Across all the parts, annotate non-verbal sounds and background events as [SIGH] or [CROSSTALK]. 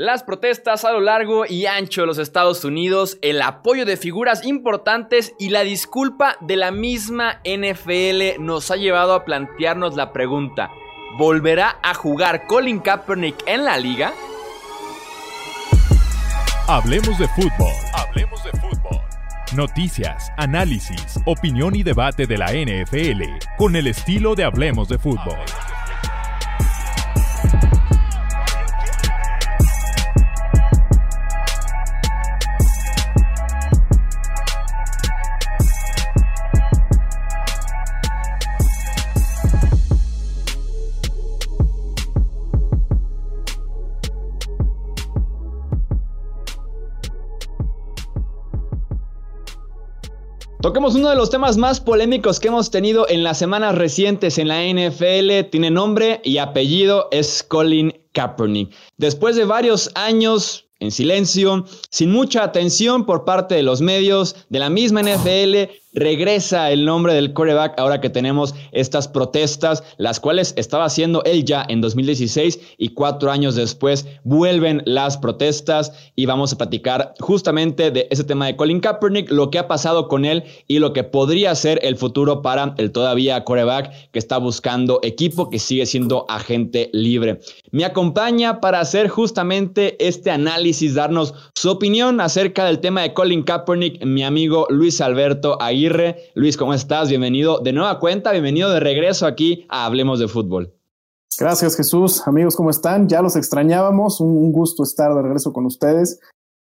Las protestas a lo largo y ancho de los Estados Unidos, el apoyo de figuras importantes y la disculpa de la misma NFL nos ha llevado a plantearnos la pregunta, ¿volverá a jugar Colin Kaepernick en la liga? Hablemos de fútbol. Hablemos de fútbol. Noticias, análisis, opinión y debate de la NFL con el estilo de Hablemos de fútbol. Toquemos uno de los temas más polémicos que hemos tenido en las semanas recientes en la NFL. Tiene nombre y apellido, es Colin Kaepernick. Después de varios años en silencio, sin mucha atención por parte de los medios, de la misma NFL, regresa el nombre del quarterback ahora que tenemos estas protestas, las cuales estaba haciendo él ya en 2016 y cuatro años después vuelven las protestas y vamos a platicar justamente de ese tema de Colin Kaepernick, lo que ha pasado con él y lo que podría ser el futuro para el todavía quarterback que está buscando equipo, que sigue siendo agente libre. Me acompaña para hacer justamente este análisis, darnos su opinión acerca del tema de Colin Kaepernick, mi amigo Luis Alberto Aguirre Luis, ¿cómo estás? Bienvenido de nueva cuenta, bienvenido de regreso aquí a Hablemos de Fútbol. Gracias Jesús, amigos, ¿cómo están? Ya los extrañábamos, un gusto estar de regreso con ustedes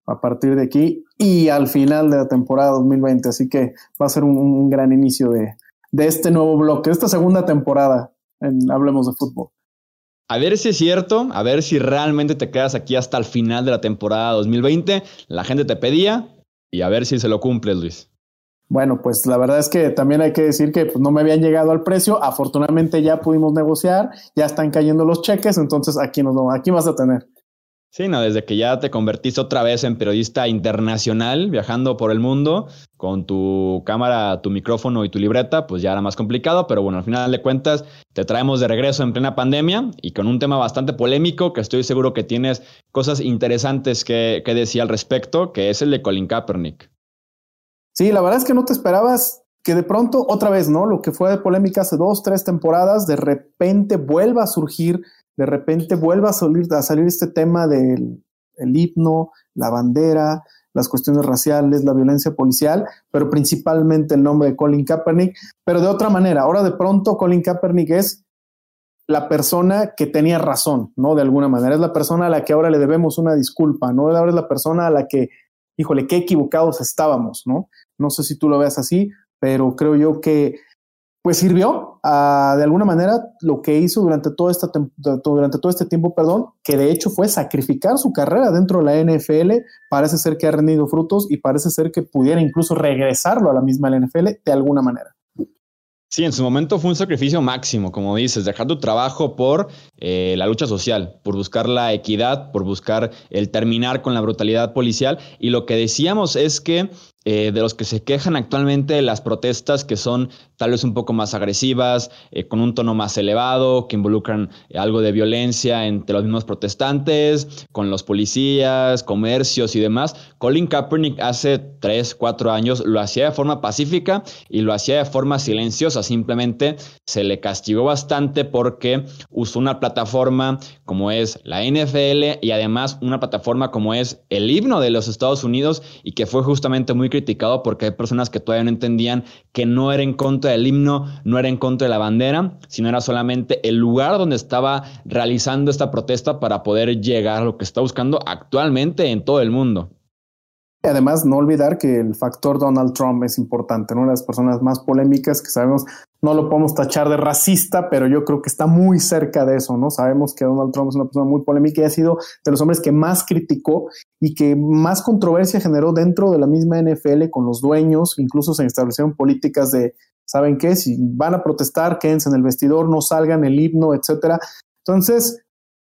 a partir de aquí y al final de la temporada 2020, así que va a ser un, gran inicio de, de este nuevo bloque, de esta segunda temporada en Hablemos de Fútbol. A ver si es cierto, a ver si realmente te quedas aquí hasta el final de la temporada 2020. La gente te pedía y a ver si se lo cumples, Luis. Bueno, pues la verdad es que también hay que decir que pues, no me habían llegado al precio. Afortunadamente ya pudimos negociar, ya están cayendo los cheques, entonces aquí nos aquí vas a tener. Sí, no, desde que ya te convertiste otra vez en periodista internacional, viajando por el mundo, con tu cámara, tu micrófono y tu libreta, pues ya era más complicado, pero bueno, al final de cuentas te traemos de regreso en plena pandemia y con un tema bastante polémico que estoy seguro que tienes cosas interesantes que, que decir al respecto, que es el de Colin Kaepernick. Sí, la verdad es que no te esperabas que de pronto, otra vez, ¿no? Lo que fue de polémica hace dos, tres temporadas, de repente vuelva a surgir, de repente vuelva a salir, a salir este tema del el himno, la bandera, las cuestiones raciales, la violencia policial, pero principalmente el nombre de Colin Kaepernick, pero de otra manera. Ahora de pronto Colin Kaepernick es la persona que tenía razón, ¿no? De alguna manera. Es la persona a la que ahora le debemos una disculpa, ¿no? Ahora es la persona a la que híjole, qué equivocados estábamos, ¿no? No sé si tú lo veas así, pero creo yo que pues sirvió a, de alguna manera lo que hizo durante todo, durante todo este tiempo, perdón, que de hecho fue sacrificar su carrera dentro de la NFL, parece ser que ha rendido frutos y parece ser que pudiera incluso regresarlo a la misma NFL de alguna manera. Sí, en su momento fue un sacrificio máximo, como dices, dejar tu trabajo por eh, la lucha social, por buscar la equidad, por buscar el terminar con la brutalidad policial. Y lo que decíamos es que eh, de los que se quejan actualmente las protestas que son tal vez un poco más agresivas, eh, con un tono más elevado, que involucran algo de violencia entre los mismos protestantes, con los policías, comercios y demás. Colin Kaepernick hace tres, cuatro años lo hacía de forma pacífica y lo hacía de forma silenciosa. Simplemente se le castigó bastante porque usó una plataforma como es la NFL y además una plataforma como es el himno de los Estados Unidos y que fue justamente muy criticado porque hay personas que todavía no entendían que no era en contra del himno, no era en contra de la bandera, sino era solamente el lugar donde estaba realizando esta protesta para poder llegar a lo que está buscando actualmente en todo el mundo. Además, no olvidar que el factor Donald Trump es importante, una de las personas más polémicas que sabemos, no lo podemos tachar de racista, pero yo creo que está muy cerca de eso, ¿no? Sabemos que Donald Trump es una persona muy polémica y ha sido de los hombres que más criticó y que más controversia generó dentro de la misma NFL con los dueños, incluso se establecieron políticas de, ¿saben qué? Si van a protestar, quédense en el vestidor, no salgan el himno, etcétera. Entonces,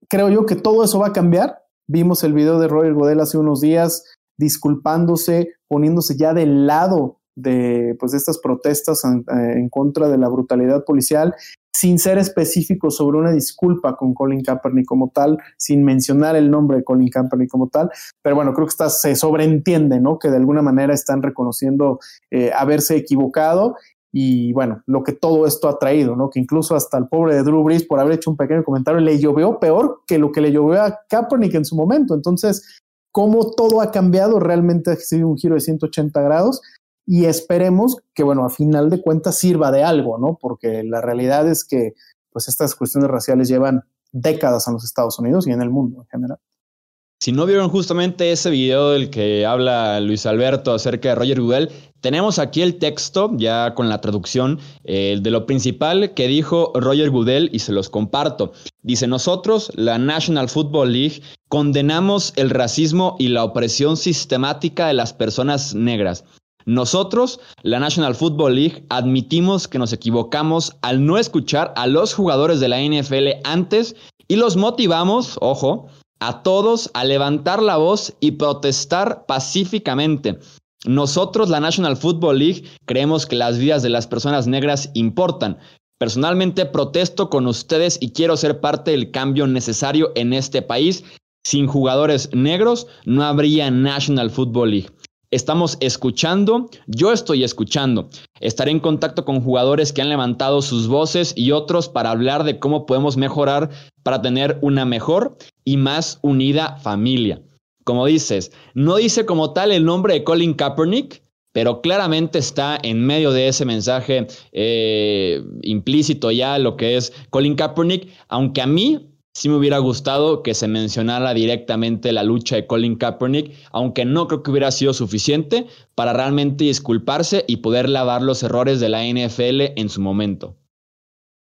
creo yo que todo eso va a cambiar. Vimos el video de Roy Godel hace unos días disculpándose, poniéndose ya del lado de pues, estas protestas en, contra de la brutalidad policial. sin ser específico sobre una disculpa con Colin Kaepernick como tal, sin mencionar el nombre de Colin Kaepernick como tal, pero bueno, creo que se sobreentiende, ¿no? Que de alguna manera están reconociendo eh, haberse equivocado y bueno, lo que todo esto ha traído, ¿no? Que incluso hasta el pobre de Drew Brees, por haber hecho un pequeño comentario, le llovió peor que lo que le llovió a Kaepernick en su momento. Entonces, cómo todo ha cambiado, realmente ha sido un giro de 180 grados y esperemos que, bueno, a final de cuentas sirva de algo, ¿no? Porque la realidad es que, pues, estas cuestiones raciales llevan décadas en los Estados Unidos y en el mundo en general. Si no vieron justamente ese video del que habla Luis Alberto acerca de Roger Goodell, tenemos aquí el texto, ya con la traducción, eh, de lo principal que dijo Roger Goodell y se los comparto. Dice, nosotros, la National Football League, condenamos el racismo y la opresión sistemática de las personas negras. Nosotros, la National Football League, admitimos que nos equivocamos al no escuchar a los jugadores de la NFL antes y los motivamos, ojo, a todos a levantar la voz y protestar pacíficamente. Nosotros, la National Football League, creemos que las vidas de las personas negras importan. Personalmente protesto con ustedes y quiero ser parte del cambio necesario en este país. Sin jugadores negros no habría National Football League. Estamos escuchando, yo estoy escuchando. Estaré en contacto con jugadores que han levantado sus voces y otros para hablar de cómo podemos mejorar para tener una mejor y más unida familia. Como dices, no dice como tal el nombre de Colin Kaepernick, pero claramente está en medio de ese mensaje eh, implícito ya lo que es Colin Kaepernick, aunque a mí sí me hubiera gustado que se mencionara directamente la lucha de Colin Kaepernick, aunque no creo que hubiera sido suficiente para realmente disculparse y poder lavar los errores de la NFL en su momento.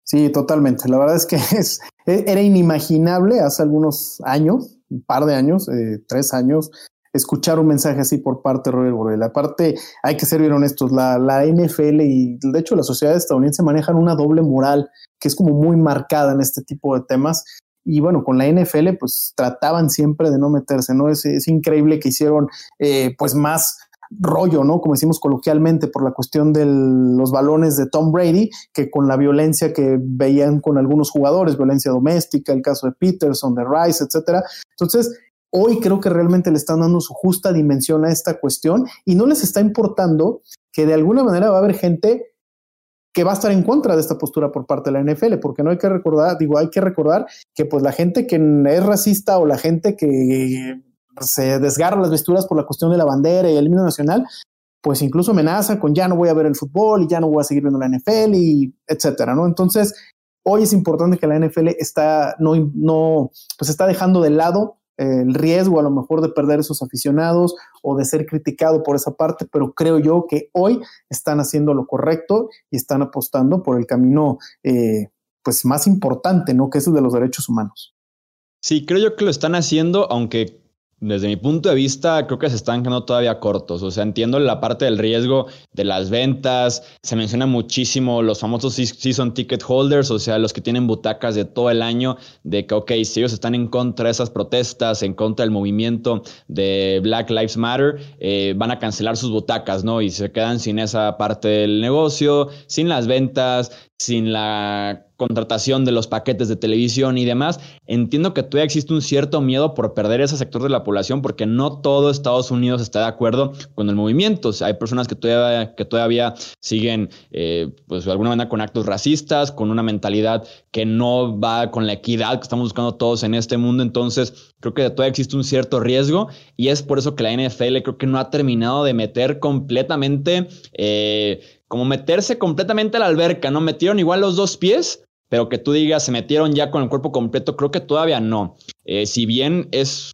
Sí, totalmente. La verdad es que [LAUGHS] es, e, era inimaginable hace algunos años, un par de años, eh, tres años, escuchar un mensaje así por parte de Robert Borrell. Aparte, hay que ser bien honestos, la, la NFL y de hecho la sociedad estadounidense manejan una doble moral que es como muy marcada en este tipo de temas y bueno, con la NFL pues trataban siempre de no meterse, ¿no? Es, es increíble que hicieron eh, pues más rollo, ¿no? Como decimos coloquialmente, por la cuestión de los balones de Tom Brady, que con la violencia que veían con algunos jugadores, violencia doméstica, el caso de Peterson, de Rice, etcétera. Entonces, hoy creo que realmente le están dando su justa dimensión a esta cuestión y no les está importando que de alguna manera va a haber gente que va a estar en contra de esta postura por parte de la NFL, porque no hay que recordar, digo, hay que recordar que pues la gente que es racista o la gente que se desgarra las vesturas por la cuestión de la bandera y el himno nacional, pues incluso amenaza con ya no voy a ver el fútbol y ya no voy a seguir viendo la NFL y etcétera, ¿no? Entonces, hoy es importante que la NFL está, no, no, pues está dejando de lado el riesgo a lo mejor de perder esos aficionados o de ser criticado por esa parte, pero creo yo que hoy están haciendo lo correcto y están apostando por el camino eh, pues más importante, ¿no? Que es el de los derechos humanos. Sí, creo yo que lo están haciendo, aunque desde mi punto de vista, creo que se están quedando todavía cortos. O sea, entiendo la parte del riesgo de las ventas. Se menciona muchísimo los famosos season ticket holders, o sea, los que tienen butacas de todo el año, de que, ok, si ellos están en contra de esas protestas, en contra del movimiento de Black Lives Matter, eh, van a cancelar sus butacas, ¿no? Y se quedan sin esa parte del negocio, sin las ventas, sin la contratación de los paquetes de televisión y demás, entiendo que todavía existe un cierto miedo por perder ese sector de la población porque no todo Estados Unidos está de acuerdo con el movimiento. hay personas que todavía, que todavía siguen, eh, pues de alguna manera, con actos racistas, con una mentalidad que no va con la equidad que estamos buscando todos en este mundo. Entonces, creo que todavía existe un cierto riesgo y es por eso que la NFL creo que no ha terminado de meter completamente... Eh, como meterse completamente a la alberca, ¿no? Metieron igual los dos pies, pero que tú digas, se metieron ya con el cuerpo completo, creo que todavía no. Eh, si bien es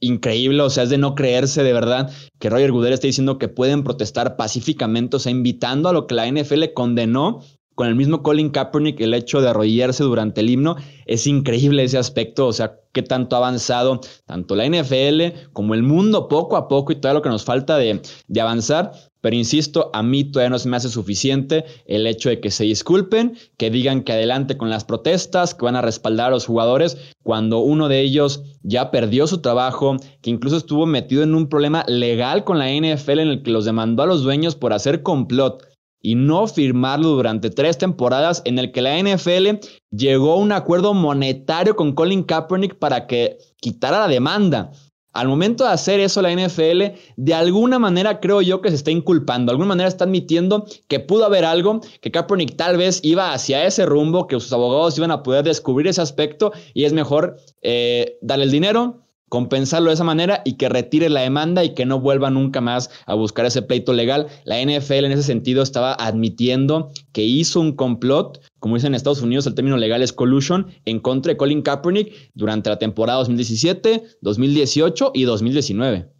increíble, o sea, es de no creerse de verdad que Roger Goodell esté diciendo que pueden protestar pacíficamente, o sea, invitando a lo que la NFL condenó con el mismo Colin Kaepernick, el hecho de arrodillarse durante el himno, es increíble ese aspecto, o sea, qué tanto ha avanzado tanto la NFL como el mundo poco a poco y todo lo que nos falta de, de avanzar. Pero insisto, a mí todavía no se me hace suficiente el hecho de que se disculpen, que digan que adelante con las protestas, que van a respaldar a los jugadores, cuando uno de ellos ya perdió su trabajo, que incluso estuvo metido en un problema legal con la NFL en el que los demandó a los dueños por hacer complot y no firmarlo durante tres temporadas en el que la NFL llegó a un acuerdo monetario con Colin Kaepernick para que quitara la demanda. Al momento de hacer eso la NFL, de alguna manera creo yo que se está inculpando, de alguna manera está admitiendo que pudo haber algo, que Kaepernick tal vez iba hacia ese rumbo, que sus abogados iban a poder descubrir ese aspecto y es mejor eh, darle el dinero, compensarlo de esa manera y que retire la demanda y que no vuelva nunca más a buscar ese pleito legal. La NFL en ese sentido estaba admitiendo que hizo un complot, como dicen en Estados Unidos, el término legal es collusion, en contra de Colin Kaepernick durante la temporada 2017, 2018 y 2019.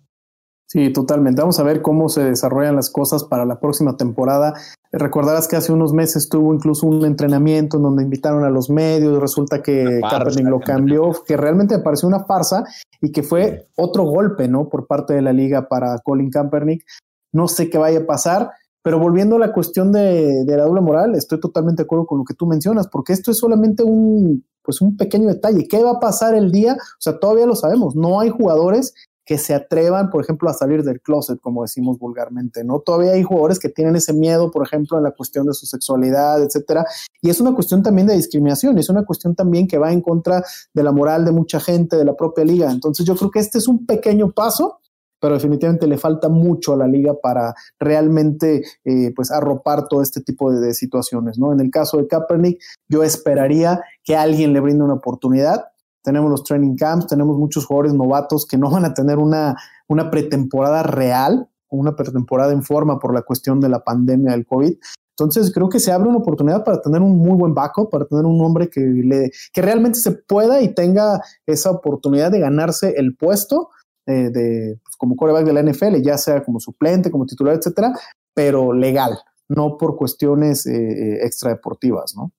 Sí, totalmente. Vamos a ver cómo se desarrollan las cosas para la próxima temporada. Recordarás que hace unos meses tuvo incluso un entrenamiento en donde invitaron a los medios, resulta que Kaepernick lo cambió, que realmente me pareció una farsa y que fue otro golpe, ¿no? Por parte de la liga para Colin Kaepernick. No sé qué vaya a pasar, pero volviendo a la cuestión de, de la doble moral, estoy totalmente de acuerdo con lo que tú mencionas, porque esto es solamente un, pues un pequeño detalle. ¿Qué va a pasar el día? O sea, todavía lo sabemos, no hay jugadores que se atrevan, por ejemplo, a salir del closet, como decimos vulgarmente, ¿no? Todavía hay jugadores que tienen ese miedo, por ejemplo, en la cuestión de su sexualidad, etcétera, y es una cuestión también de discriminación, es una cuestión también que va en contra de la moral de mucha gente, de la propia liga. Entonces, yo creo que este es un pequeño paso, pero definitivamente le falta mucho a la liga para realmente eh, pues arropar todo este tipo de, de, situaciones, ¿no? En el caso de Kaepernick, yo esperaría que alguien le brinde una oportunidad tenemos los training camps, tenemos muchos jugadores novatos que no van a tener una, una pretemporada real, una pretemporada en forma por la cuestión de la pandemia del COVID. Entonces creo que se abre una oportunidad para tener un muy buen backup, para tener un hombre que, le, que realmente se pueda y tenga esa oportunidad de ganarse el puesto eh, de, pues, como coreback de la NFL, ya sea como suplente, como titular, etcétera, pero legal, no por cuestiones eh, eh extradeportivas, ¿no?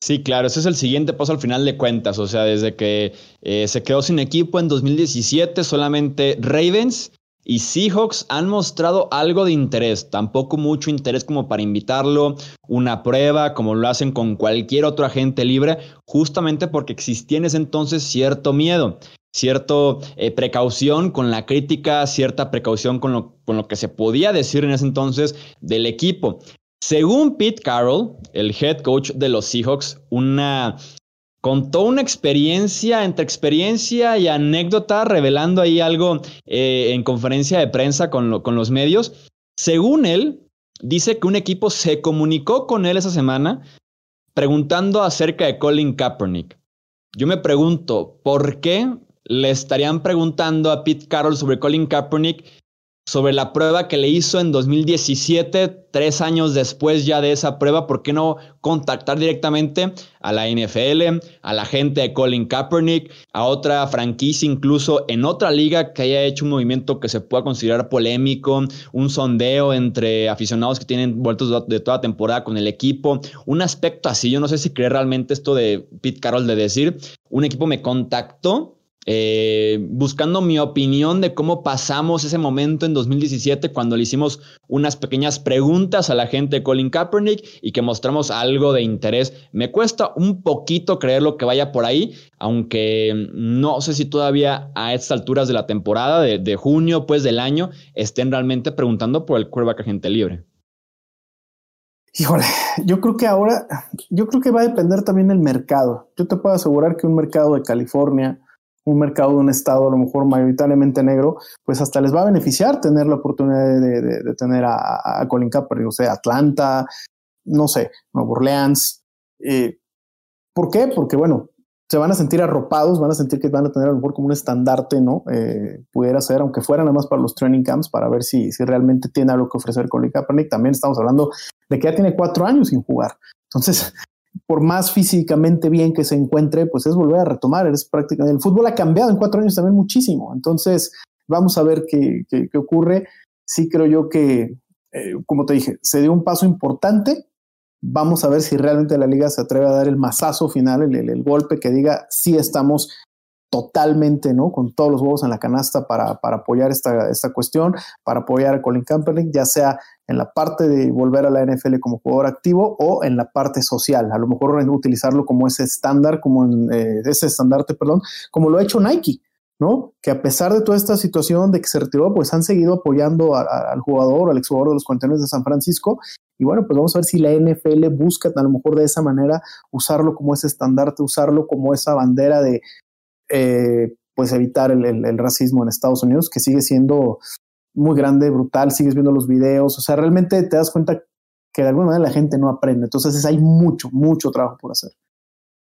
Sí, claro, ese es el siguiente paso al final de cuentas. O sea, desde que eh, se quedó sin equipo en 2017, solamente Ravens y Seahawks han mostrado algo de interés, tampoco mucho interés como para invitarlo, una prueba, como lo hacen con cualquier otro agente libre, justamente porque existía en ese entonces cierto miedo, cierta eh, precaución con la crítica, cierta precaución con lo, con lo que se podía decir en ese entonces del equipo. Según Pete Carroll, el head coach de los Seahawks, una contó una experiencia, entre experiencia y anécdota, revelando ahí algo eh, en conferencia de prensa con, con los medios. Según él, dice que un equipo se comunicó con él esa semana preguntando acerca de Colin Kaepernick. Yo me pregunto, ¿por qué le estarían preguntando a Pete Carroll sobre Colin Kaepernick sobre la prueba que le hizo en 2017, tres años después ya de esa prueba, ¿por qué no contactar directamente a la NFL, a la gente de Colin Kaepernick, a otra franquicia, incluso en otra liga que haya hecho un movimiento que se pueda considerar polémico, un sondeo entre aficionados que tienen vueltos de toda temporada con el equipo, un aspecto así, yo no sé si cree realmente esto de Pete Carroll de decir, un equipo me contactó eh, buscando mi opinión de cómo pasamos ese momento en 2017 cuando le hicimos unas pequeñas preguntas a la gente de Colin Kaepernick y que mostramos algo de interés. Me cuesta un poquito creer lo que vaya por ahí, aunque no sé si todavía a estas alturas de la temporada, de, junio, pues del año, estén realmente preguntando por el quarterback agente libre. Híjole, yo creo que ahora, yo creo que va a depender también del mercado. Yo te puedo asegurar que un mercado de California, un mercado de un estado a lo mejor mayoritariamente negro, pues hasta les va a beneficiar tener la oportunidad de, tener a, Colin Kaepernick, o sea, Atlanta, no sé, Nueva Orleans. Eh, ¿Por qué? Porque, bueno, se van a sentir arropados, van a sentir que van a tener a lo mejor como un estandarte, ¿no? Eh, pudiera ser, aunque fuera nada más para los training camps, para ver si, si realmente tiene algo que ofrecer Colin Kaepernick. También estamos hablando de que ya tiene cuatro años sin jugar. Entonces, por más físicamente bien que se encuentre, pues es volver a retomar. Es prácticamente, el fútbol ha cambiado en cuatro años también muchísimo. Entonces, vamos a ver qué, qué, ocurre. Sí creo yo que, eh, como te dije, se dio un paso importante. Vamos a ver si realmente la liga se atreve a dar el mazazo final, el, el golpe que diga, sí estamos totalmente, ¿no? Con todos los huevos en la canasta para, para apoyar esta, esta cuestión, para apoyar a Colin Kaepernick, ya sea en la parte de volver a la NFL como jugador activo o en la parte social. A lo mejor utilizarlo como ese estándar, como en, eh, ese estandarte, perdón, como lo ha hecho Nike, ¿no? Que a pesar de toda esta situación de que se retiró, pues han seguido apoyando al jugador, al exjugador de los 49 de San Francisco Y bueno, pues vamos a ver si la NFL busca a lo mejor de esa manera usarlo como ese estandarte, usarlo como esa bandera de eh, pues evitar el, racismo en Estados Unidos, que sigue siendo muy grande, brutal, sigues viendo los videos, o sea, realmente te das cuenta que de alguna manera la gente no aprende. Entonces hay mucho, mucho trabajo por hacer.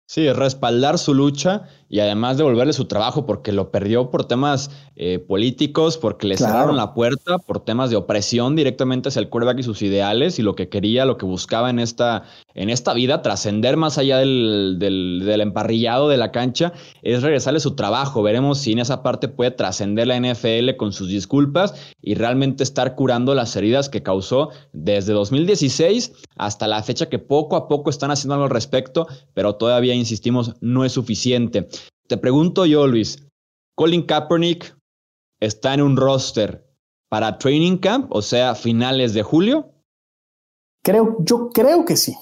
Sí, respaldar su lucha y además devolverle su trabajo porque lo perdió por temas eh, políticos, porque le cerraron la puerta, por temas de opresión directamente hacia el quarterback y sus ideales y lo que quería, lo que buscaba en esta, en esta vida, trascender más allá del, del, emparrillado de la cancha, es regresarle su trabajo. Veremos si en esa parte puede trascender la NFL con sus disculpas y realmente estar curando las heridas que causó desde 2016 hasta la fecha que poco a poco están haciendo algo al respecto, pero todavía, insistimos, no es suficiente. Te pregunto yo, Luis, Colin Kaepernick está en un roster para Training Camp, o sea, finales de julio. Creo, yo creo que sí.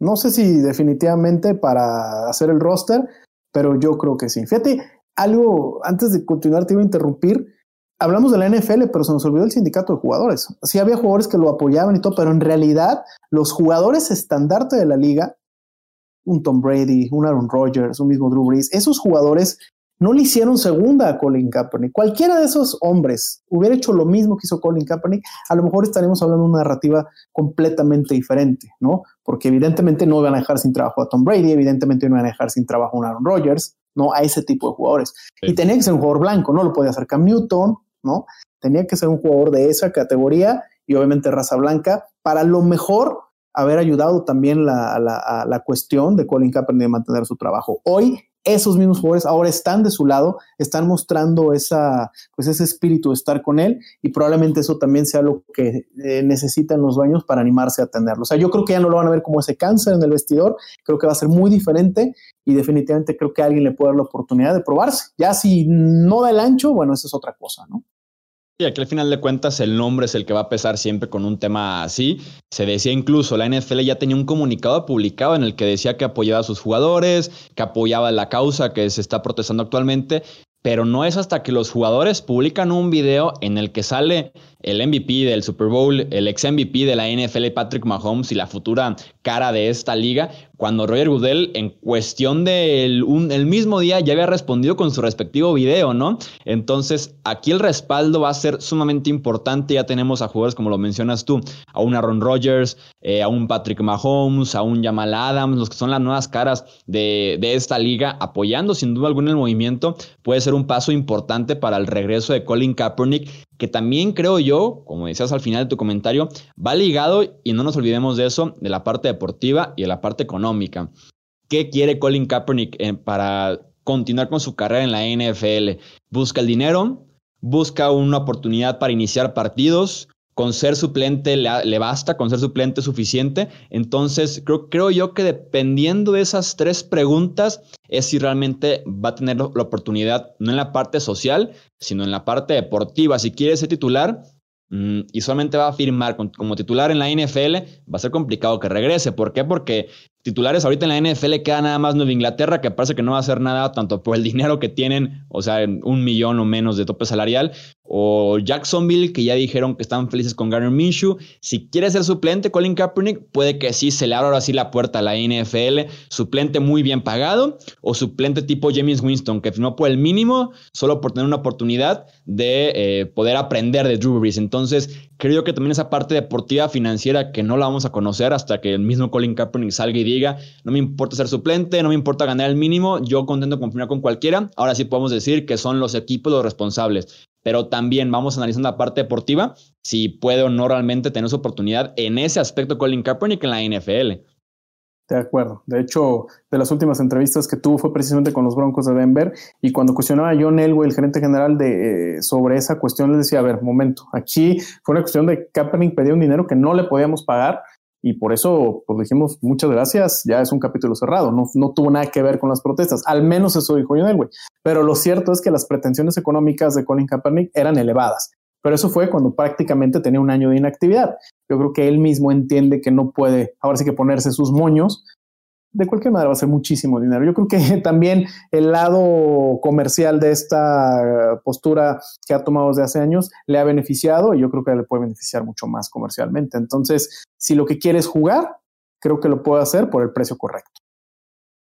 No sé si definitivamente para hacer el roster, pero yo creo que sí. Fíjate, algo, antes de continuar te iba a interrumpir. Hablamos de la NFL, pero se nos olvidó el sindicato de jugadores. Sí había jugadores que lo apoyaban y todo, pero en realidad los jugadores estandarte de la liga un Tom Brady, un Aaron Rodgers, un mismo Drew Brees, esos jugadores no le hicieron segunda a Colin Kaepernick. Cualquiera de esos hombres hubiera hecho lo mismo que hizo Colin Kaepernick, a lo mejor estaremos hablando de una narrativa completamente diferente, ¿no? Porque evidentemente no iban a dejar sin trabajo a Tom Brady, evidentemente no iban a dejar sin trabajo a un Aaron Rodgers, ¿no? A ese tipo de jugadores. Y tenía que ser un jugador blanco, no lo podía hacer Cam Newton, ¿no? Tenía que ser un jugador de esa categoría y obviamente raza blanca para lo mejor haber ayudado también la, la, la cuestión de Colin Kaepernick de mantener su trabajo. Hoy esos mismos jugadores ahora están de su lado, están mostrando esa, pues ese espíritu de estar con él y probablemente eso también sea lo que eh, necesitan los dueños para animarse a tenerlo. O sea, yo creo que ya no lo van a ver como ese cáncer en el vestidor, creo que va a ser muy diferente y definitivamente creo que alguien le puede dar la oportunidad de probarse. Ya si no da el ancho, bueno, esa es otra cosa, ¿no? Y aquí al final de cuentas el nombre es el que va a pesar siempre con un tema así. Se decía incluso, la NFL ya tenía un comunicado publicado en el que decía que apoyaba a sus jugadores, que apoyaba la causa que se está protestando actualmente, pero no es hasta que los jugadores publican un video en el que sale el MVP del Super Bowl, el ex MVP de la NFL Patrick Mahomes y la futura cara de esta liga, cuando Roger Goodell en cuestión del el mismo día ya había respondido con su respectivo video, ¿no? Entonces aquí el respaldo va a ser sumamente importante, ya tenemos a jugadores como lo mencionas tú, a un Aaron Rodgers, eh, a un Patrick Mahomes, a un Jamal Adams, los que son las nuevas caras de, de esta liga, apoyando sin duda alguna el movimiento, puede ser un paso importante para el regreso de Colin Kaepernick, que también creo yo, como decías al final de tu comentario, va ligado, y no nos olvidemos de eso, de la parte deportiva y de la parte económica. ¿Qué quiere Colin Kaepernick eh, para continuar con su carrera en la NFL? Busca el dinero, busca una oportunidad para iniciar partidos, con ser suplente le, basta, con ser suplente suficiente. Entonces, creo, creo, yo que dependiendo de esas tres preguntas, es si realmente va a tener la oportunidad, no en la parte social, sino en la parte deportiva. Si quiere ser titular mm, y solamente va a firmar como titular en la NFL, va a ser complicado que regrese. ¿Por qué? Porque titulares ahorita en la NFL queda nada más Nueva Inglaterra, que parece que no va a hacer nada tanto por el dinero que tienen, o sea, un millón o menos de tope salarial, o Jacksonville, que ya dijeron que están felices con Garner Minshew. Si quiere ser suplente Colin Kaepernick, puede que sí se le abra ahora sí la puerta a la NFL, suplente muy bien pagado, o suplente tipo James Winston, que firmó por el mínimo, solo por tener una oportunidad de eh, poder aprender de Drew Brees. Entonces, creo que también esa parte deportiva financiera que no la vamos a conocer hasta que el mismo Colin Kaepernick salga y diga, no me importa ser suplente, no me importa ganar el mínimo, yo contento con firmar con cualquiera. Ahora sí podemos decir que son los equipos los responsables pero también vamos analizando la parte deportiva, si puede o no realmente tener su oportunidad en ese aspecto Colin Kaepernick en la NFL. De acuerdo. De hecho, de las últimas entrevistas que tuvo fue precisamente con los Broncos de Denver y cuando cuestionaba a John Elway, el gerente general, de, eh, sobre esa cuestión, le decía, a ver, momento, aquí fue una cuestión de Kaepernick pedía un dinero que no le podíamos pagar y por eso, pues dijimos, muchas gracias, ya es un capítulo cerrado, no, no tuvo nada que ver con las protestas, al menos eso dijo John Elway. Pero lo cierto es que las pretensiones económicas de Colin Kaepernick eran elevadas, pero eso fue cuando prácticamente tenía un año de inactividad. Yo creo que él mismo entiende que no puede, ahora sí que ponerse sus moños de cualquier manera va a ser muchísimo dinero. Yo creo que [LAUGHS] también el lado comercial de esta postura que ha tomado desde hace años le ha beneficiado y yo creo que le puede beneficiar mucho más comercialmente. Entonces, si lo que quieres jugar, creo que lo puede hacer por el precio correcto.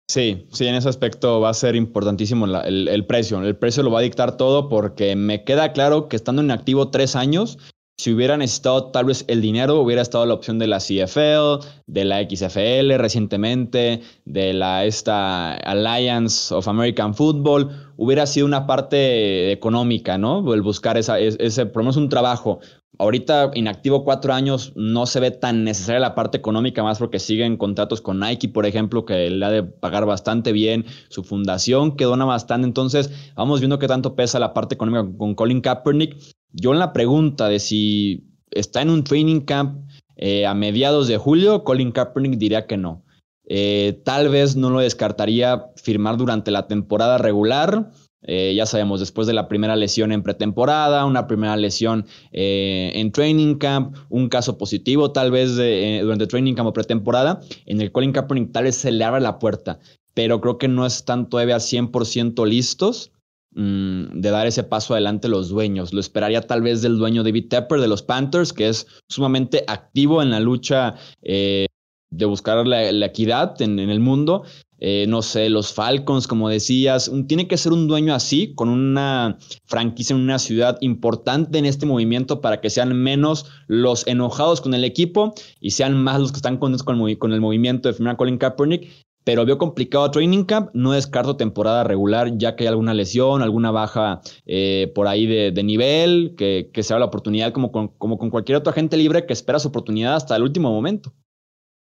Sí, sí, en ese aspecto va a ser importantísimo el, el, precio. El precio lo va a dictar todo porque me queda claro que estando en activo tres años, si hubiera necesitado tal vez el dinero, hubiera estado la opción de la CFL, de la XFL recientemente, de la esta Alliance of American Football, hubiera sido una parte económica, ¿no? El buscar ese, por lo menos un trabajo. Ahorita, inactivo cuatro años, no se ve tan necesaria la parte económica, más porque siguen contratos con Nike, por ejemplo, que le ha de pagar bastante bien, su fundación que dona bastante. Entonces, vamos viendo qué tanto pesa la parte económica con Colin Kaepernick. Yo en la pregunta de si está en un training camp eh, a mediados de julio, Colin Kaepernick diría que no. Eh, tal vez no lo descartaría firmar durante la temporada regular. Eh, ya sabemos, después de la primera lesión en pretemporada, una primera lesión en training camp, un caso positivo tal vez de, durante training camp o pretemporada, en el Colin Kaepernick tal vez se le abra la puerta, pero creo que no están todavía 100% listos Mm, de dar ese paso adelante los dueños. Lo esperaría tal vez del dueño David Tepper de los Panthers, que es sumamente activo en la lucha eh, de buscar la, equidad en, el mundo. Eh, no sé, los Falcons, como decías, tiene que ser un dueño así, con una franquicia en una ciudad importante en este movimiento para que sean menos los enojados con el equipo y sean más los que están contentos con el, con el movimiento de firmar Colin Kaepernick pero veo complicado Training Camp. No descarto temporada regular, ya que hay alguna lesión, alguna baja eh, por ahí de, nivel, que, que sea la oportunidad, como con, como con cualquier otro agente libre que espera su oportunidad hasta el último momento.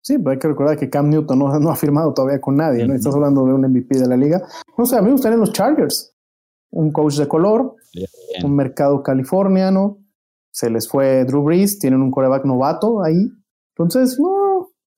Sí, pero hay que recordar que Cam Newton no, ha firmado todavía con nadie, ¿no? Estás hablando de un MVP de la liga. No sé, a mí me gustarían los Chargers. Un coach de color, un mercado californiano. Se les fue Drew Brees, tienen un coreback novato ahí. Entonces, no,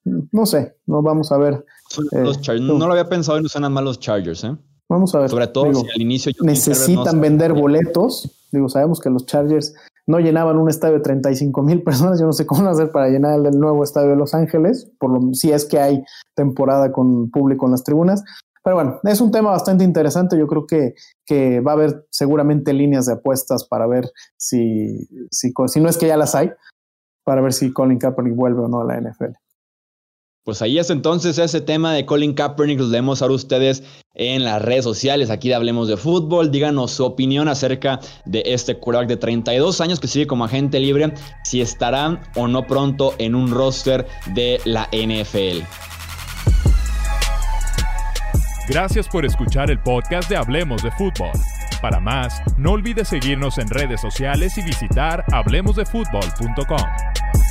no sé, no vamos a ver eh, no lo había pensado y no suenan mal los Chargers, ¿eh? Vamos a ver. Sobre todo si al inicio necesitan vender boletos. Digo, sabemos que los Chargers no llenaban un estadio de 35 mil personas. Yo no sé cómo hacer para llenar el nuevo estadio de Los Ángeles, por lo si es que hay temporada con público en las tribunas. Pero bueno, es un tema bastante interesante. Yo creo que, que va a haber seguramente líneas de apuestas para ver si, si, si no es que ya las hay, para ver si Colin Kaepernick vuelve o no a la NFL. Pues ahí es entonces ese tema de Colin Kaepernick, los leemos ahora ustedes en las redes sociales, aquí de Hablemos de Fútbol, díganos su opinión acerca de este quarterback de 32 años que sigue como agente libre, si estará o no pronto en un roster de la NFL. Gracias por escuchar el podcast de Hablemos de Fútbol. Para más, no olvides seguirnos en redes sociales y visitar hablemosdefutbol.com.